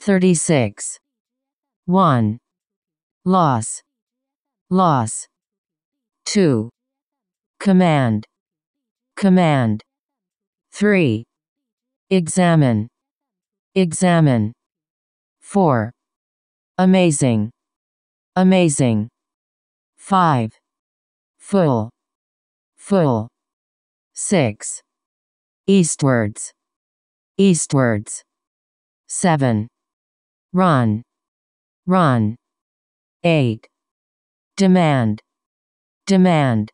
36. 1. Loss. Loss. 2. Command. Command. 3. Examine. Examine. 4. Amazing. Amazing. 5. Full. Full. 6. Eastwards. Eastwards. 7. Run. Run. 8. Demand. Demand.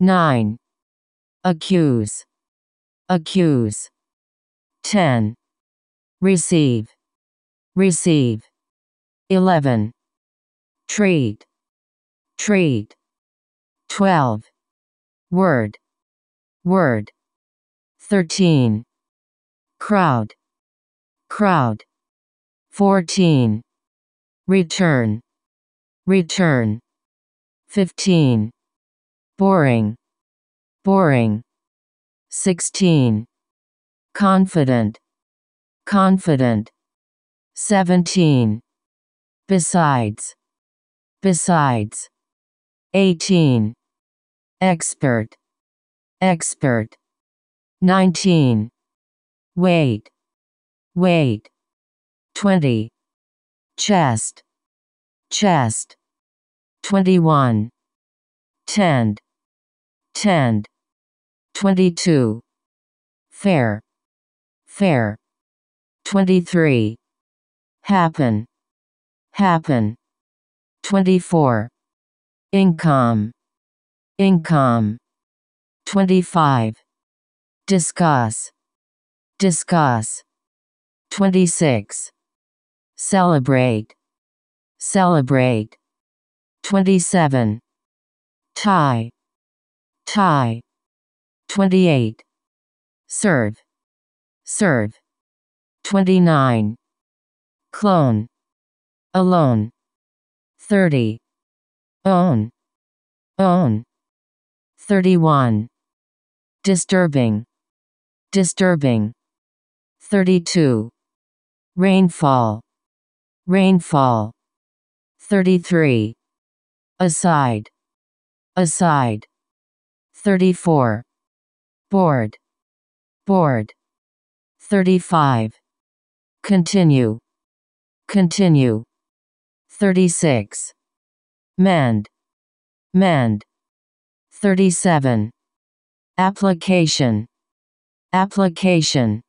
9. Accuse. Accuse. 10. Receive. Receive. 11. Treat. Treat. 12. Word. Word. 13. Crowd. Crowd. 14. Return. Return. 15. Boring. Boring. 16. Confident. Confident. 17. Besides. Besides. 18. Expert. Expert. 19. Wait. Wait. 20. Chest. Chest. 21. Tend. Tend. 22. Fair. Fair. 23. Happen. Happen. 24. Income. Income. 25. Discuss. Discuss. 26. Celebrate. Celebrate. 27. Tie. Tie. 28. Serve. Serve. 29. Clone. Alone. 30. Own. Own. 31. Disturbing. Disturbing. 32. Rainfall. Rainfall. 33. Aside. Aside. 34. Board. Board. 35. Continue. Continue. 36. Mend. Mend. 37. Application. Application.